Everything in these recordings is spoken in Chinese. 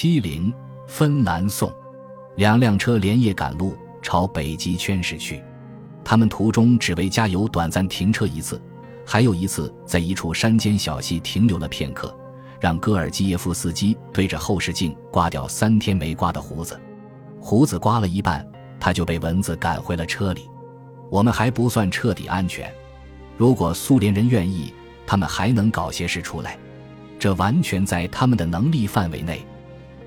七零，芬兰送。两辆车连夜赶路，朝北极圈驶去。他们途中只为加油短暂停车一次，还有一次在一处山间小溪停留了片刻，让戈尔基耶夫斯基对着后视镜刮掉三天没刮的胡子。胡子刮了一半，他就被蚊子赶回了车里。我们还不算彻底安全。如果苏联人愿意，他们还能搞些事出来，这完全在他们的能力范围内。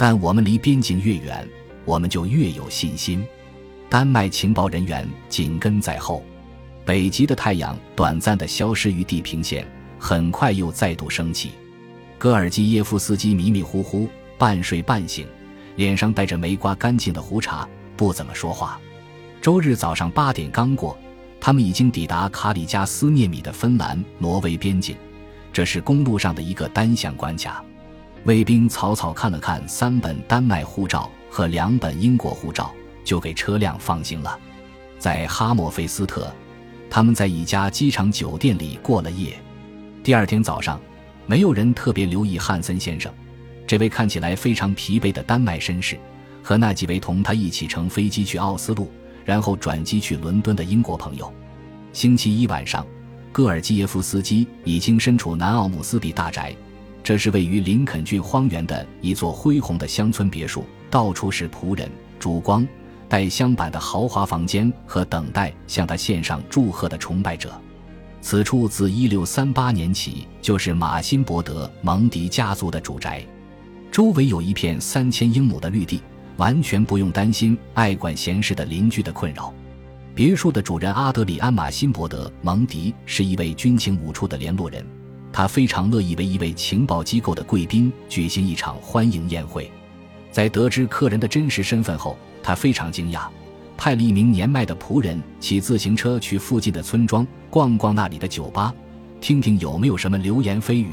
但我们离边境越远。我们就越有信心。丹麦情报人员紧跟在后。北极的太阳短暂地消失于地平线，很快又再度升起。戈尔基耶夫斯基迷迷糊糊，半睡半醒，脸上带着没刮干净的胡茬，不怎么说话。周日早上八点刚过，他们已经抵达卡里加斯涅米的芬兰挪威边境，这是公路上的一个单向关卡。卫兵草草看了看三本丹麦护照。和两本英国护照就给车辆放行了，在哈默菲斯特，他们在一家机场酒店里过了夜。第二天早上，没有人特别留意汉森先生，这位看起来非常疲惫的丹麦绅士，和那几位同他一起乘飞机去奥斯陆，然后转机去伦敦的英国朋友。星期一晚上，戈尔基耶夫斯基已经身处南奥姆斯比大宅，这是位于林肯郡荒原的一座恢宏的乡村别墅。到处是仆人、烛光、带镶板的豪华房间和等待向他献上祝贺的崇拜者。此处自1638年起就是马辛伯德蒙迪家族的主宅，周围有一片三千英亩的绿地，完全不用担心爱管闲事的邻居的困扰。别墅的主人阿德里安·马辛伯德蒙迪是一位军情五处的联络人，他非常乐意为一位情报机构的贵宾举行一场欢迎宴会。在得知客人的真实身份后，他非常惊讶，派了一名年迈的仆人骑自行车去附近的村庄逛逛那里的酒吧，听听有没有什么流言蜚语。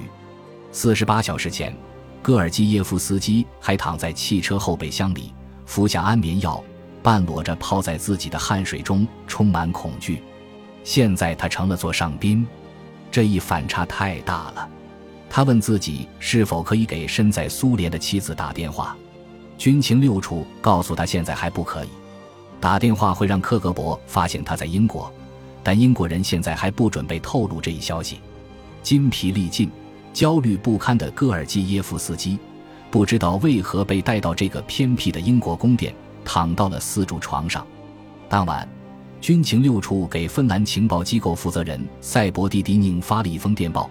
四十八小时前，戈尔基耶夫斯基还躺在汽车后备箱里服下安眠药，半裸着泡在自己的汗水中，充满恐惧。现在他成了座上宾，这一反差太大了。他问自己是否可以给身在苏联的妻子打电话。军情六处告诉他，现在还不可以打电话，会让克格勃发现他在英国。但英国人现在还不准备透露这一消息。筋疲力尽、焦虑不堪的戈尔基耶夫斯基，不知道为何被带到这个偏僻的英国宫殿，躺到了四柱床上。当晚，军情六处给芬兰情报机构负责人塞博蒂迪宁发了一封电报。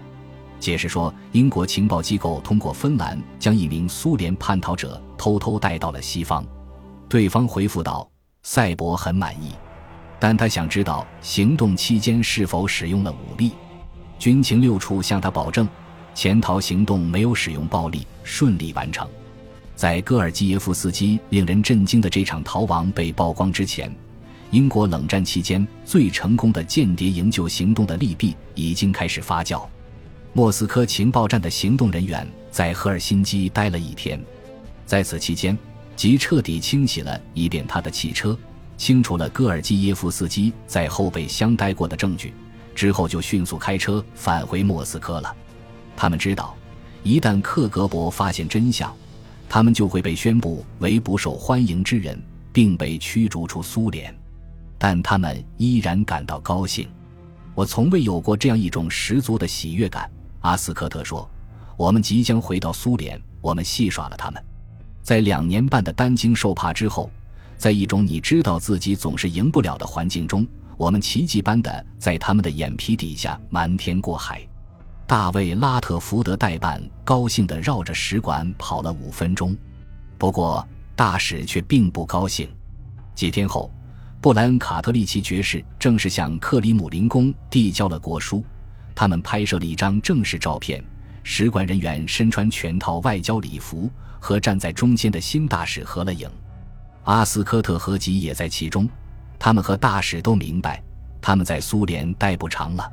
解释说，英国情报机构通过芬兰将一名苏联叛逃者偷偷带到了西方。对方回复道：“赛博很满意，但他想知道行动期间是否使用了武力。”军情六处向他保证，潜逃行动没有使用暴力，顺利完成。在戈尔基耶夫斯基令人震惊的这场逃亡被曝光之前，英国冷战期间最成功的间谍营救行动的利弊已经开始发酵。莫斯科情报站的行动人员在赫尔辛基待了一天，在此期间，即彻底清洗了一遍他的汽车，清除了戈尔基耶夫斯基在后备箱待过的证据，之后就迅速开车返回莫斯科了。他们知道，一旦克格勃发现真相，他们就会被宣布为不受欢迎之人，并被驱逐出苏联。但他们依然感到高兴。我从未有过这样一种十足的喜悦感。阿斯科特说：“我们即将回到苏联，我们戏耍了他们。在两年半的担惊受怕之后，在一种你知道自己总是赢不了的环境中，我们奇迹般的在他们的眼皮底下瞒天过海。”大卫·拉特福德代办高兴地绕着使馆跑了五分钟，不过大使却并不高兴。几天后，布莱恩·卡特利奇爵士正式向克里姆林宫递交了国书。他们拍摄了一张正式照片，使馆人员身穿全套外交礼服，和站在中间的新大使合了影。阿斯科特合集也在其中。他们和大使都明白，他们在苏联待不长了。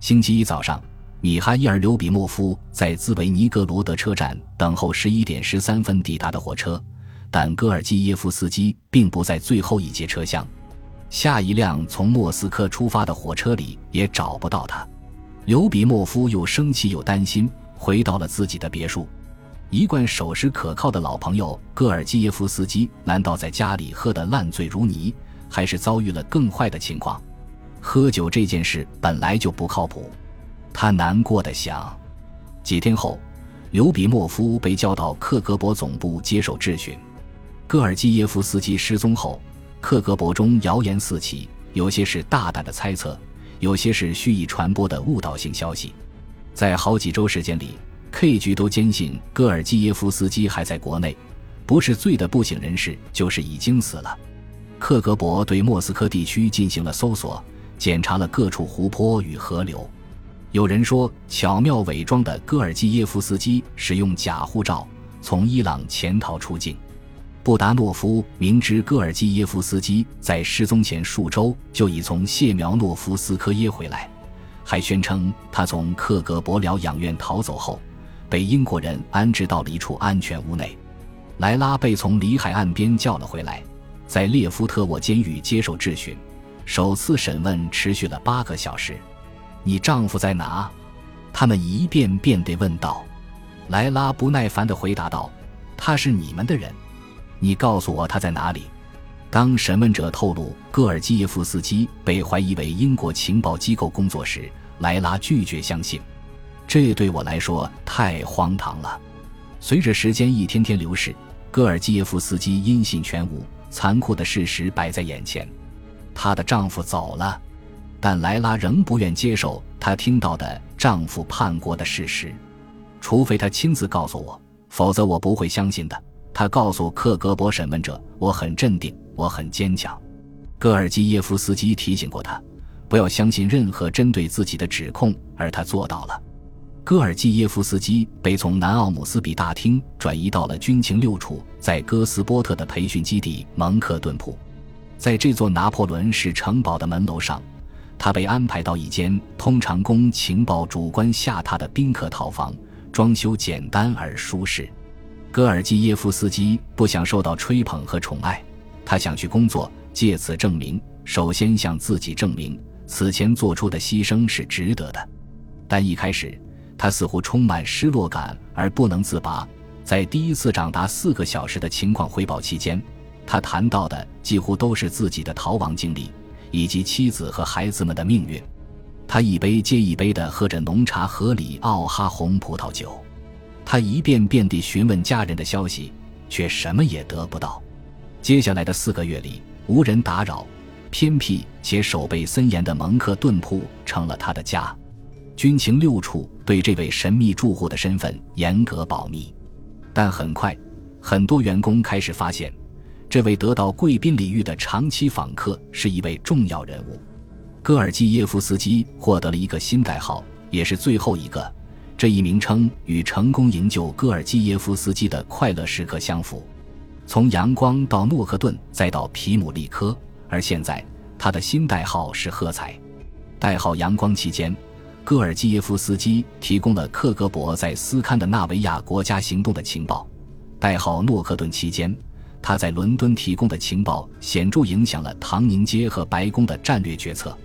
星期一早上，米哈伊尔·刘比莫夫在兹维尼格罗德车站等候十一点十三分抵达的火车，但戈尔基耶夫斯基并不在最后一节车厢。下一辆从莫斯科出发的火车里也找不到他。刘比莫夫又生气又担心，回到了自己的别墅。一贯守时可靠的老朋友戈尔基耶夫斯基，难道在家里喝得烂醉如泥，还是遭遇了更坏的情况？喝酒这件事本来就不靠谱，他难过的想。几天后，刘比莫夫被叫到克格勃总部接受质询。戈尔基耶夫斯基失踪后，克格勃中谣言四起，有些是大胆的猜测，有些是蓄意传播的误导性消息。在好几周时间里。K 局都坚信戈尔基耶夫斯基还在国内，不是醉得不省人事，就是已经死了。克格勃对莫斯科地区进行了搜索，检查了各处湖泊与河流。有人说，巧妙伪装的戈尔基耶夫斯基使用假护照从伊朗潜逃出境。布达诺夫明知戈尔基耶夫斯基在失踪前数周就已从谢苗诺夫斯科耶回来，还宣称他从克格勃疗养院逃走后。被英国人安置到了一处安全屋内，莱拉被从里海岸边叫了回来，在列夫特沃监狱接受质询。首次审问持续了八个小时。你丈夫在哪？他们一遍遍地问道。莱拉不耐烦地回答道：“他是你们的人，你告诉我他在哪里。”当审问者透露戈尔基耶夫斯基被怀疑为英国情报机构工作时，莱拉拒绝相信。这对我来说太荒唐了。随着时间一天天流逝，戈尔基耶夫斯基音信全无，残酷的事实摆在眼前：她的丈夫走了。但莱拉仍不愿接受她听到的丈夫叛国的事实，除非她亲自告诉我，否则我不会相信的。他告诉克格勃审问者：“我很镇定，我很坚强。”戈尔基耶夫斯基提醒过他，不要相信任何针对自己的指控，而他做到了。戈尔基耶夫斯基被从南奥姆斯比大厅转移到了军情六处在哥斯波特的培训基地蒙克顿普，在这座拿破仑式城堡的门楼上，他被安排到一间通常供情报主官下榻的宾客套房，装修简单而舒适。戈尔基耶夫斯基不想受到吹捧和宠爱，他想去工作，借此证明，首先向自己证明此前做出的牺牲是值得的。但一开始。他似乎充满失落感而不能自拔。在第一次长达四个小时的情况汇报期间，他谈到的几乎都是自己的逃亡经历以及妻子和孩子们的命运。他一杯接一杯地喝着浓茶和里奥哈红葡萄酒，他一遍遍地询问家人的消息，却什么也得不到。接下来的四个月里，无人打扰，偏僻且守备森严的蒙克顿铺成了他的家。军情六处对这位神秘住户的身份严格保密，但很快，很多员工开始发现，这位得到贵宾礼遇的长期访客是一位重要人物。戈尔基耶夫斯基获得了一个新代号，也是最后一个。这一名称与成功营救戈尔基耶夫斯基的快乐时刻相符。从阳光到诺克顿，再到皮姆利科，而现在他的新代号是喝彩。代号阳光期间。戈尔基耶夫斯基提供了克格勃在斯堪的纳维亚国家行动的情报。代号诺克顿期间，他在伦敦提供的情报显著影响了唐宁街和白宫的战略决策。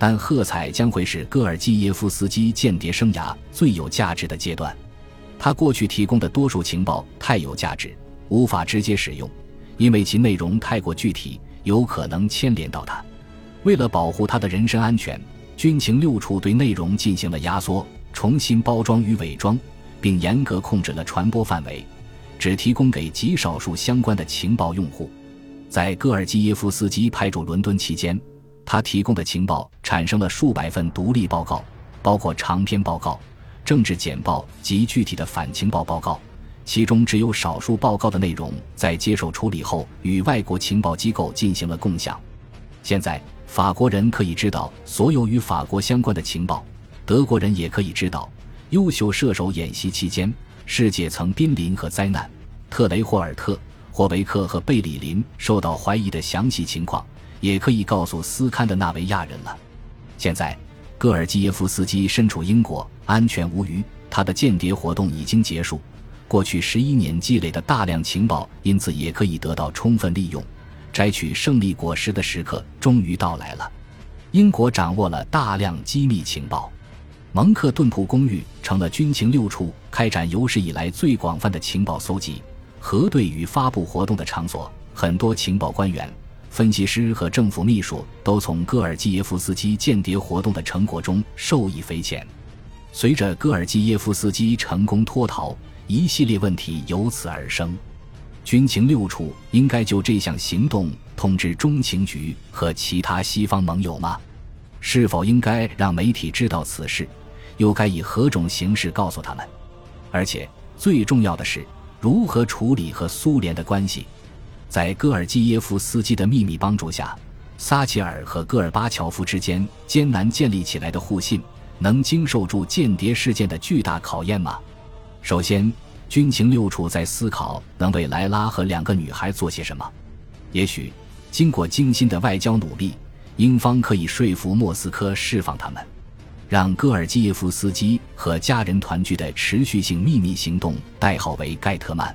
但喝彩将会是戈尔基耶夫斯基间谍生涯最有价值的阶段。他过去提供的多数情报太有价值，无法直接使用，因为其内容太过具体，有可能牵连到他。为了保护他的人身安全。军情六处对内容进行了压缩、重新包装与伪装，并严格控制了传播范围，只提供给极少数相关的情报用户。在戈尔基耶夫斯基派驻伦敦期间，他提供的情报产生了数百份独立报告，包括长篇报告、政治简报及具体的反情报报告。其中只有少数报告的内容在接受处理后与外国情报机构进行了共享。现在。法国人可以知道所有与法国相关的情报，德国人也可以知道优秀射手演习期间世界曾濒临和灾难，特雷霍尔特、霍维克和贝里林受到怀疑的详细情况，也可以告诉斯堪的纳维亚人了。现在，戈尔基耶夫斯基身处英国，安全无虞，他的间谍活动已经结束，过去十一年积累的大量情报因此也可以得到充分利用。摘取胜利果实的时刻终于到来了。英国掌握了大量机密情报，蒙克顿普公寓成了军情六处开展有史以来最广泛的情报搜集、核对与发布活动的场所。很多情报官员、分析师和政府秘书都从戈尔基耶夫斯基间谍活动的成果中受益匪浅。随着戈尔基耶夫斯基成功脱逃，一系列问题由此而生。军情六处应该就这项行动通知中情局和其他西方盟友吗？是否应该让媒体知道此事？又该以何种形式告诉他们？而且最重要的是，如何处理和苏联的关系？在戈尔基耶夫斯基的秘密帮助下，撒切尔和戈尔巴乔夫之间艰难建立起来的互信，能经受住间谍事件的巨大考验吗？首先，军情六处在思考能为莱拉和两个女孩做些什么。也许，经过精心的外交努力，英方可以说服莫斯科释放他们。让戈尔基耶夫斯基和家人团聚的持续性秘密行动代号为盖特曼。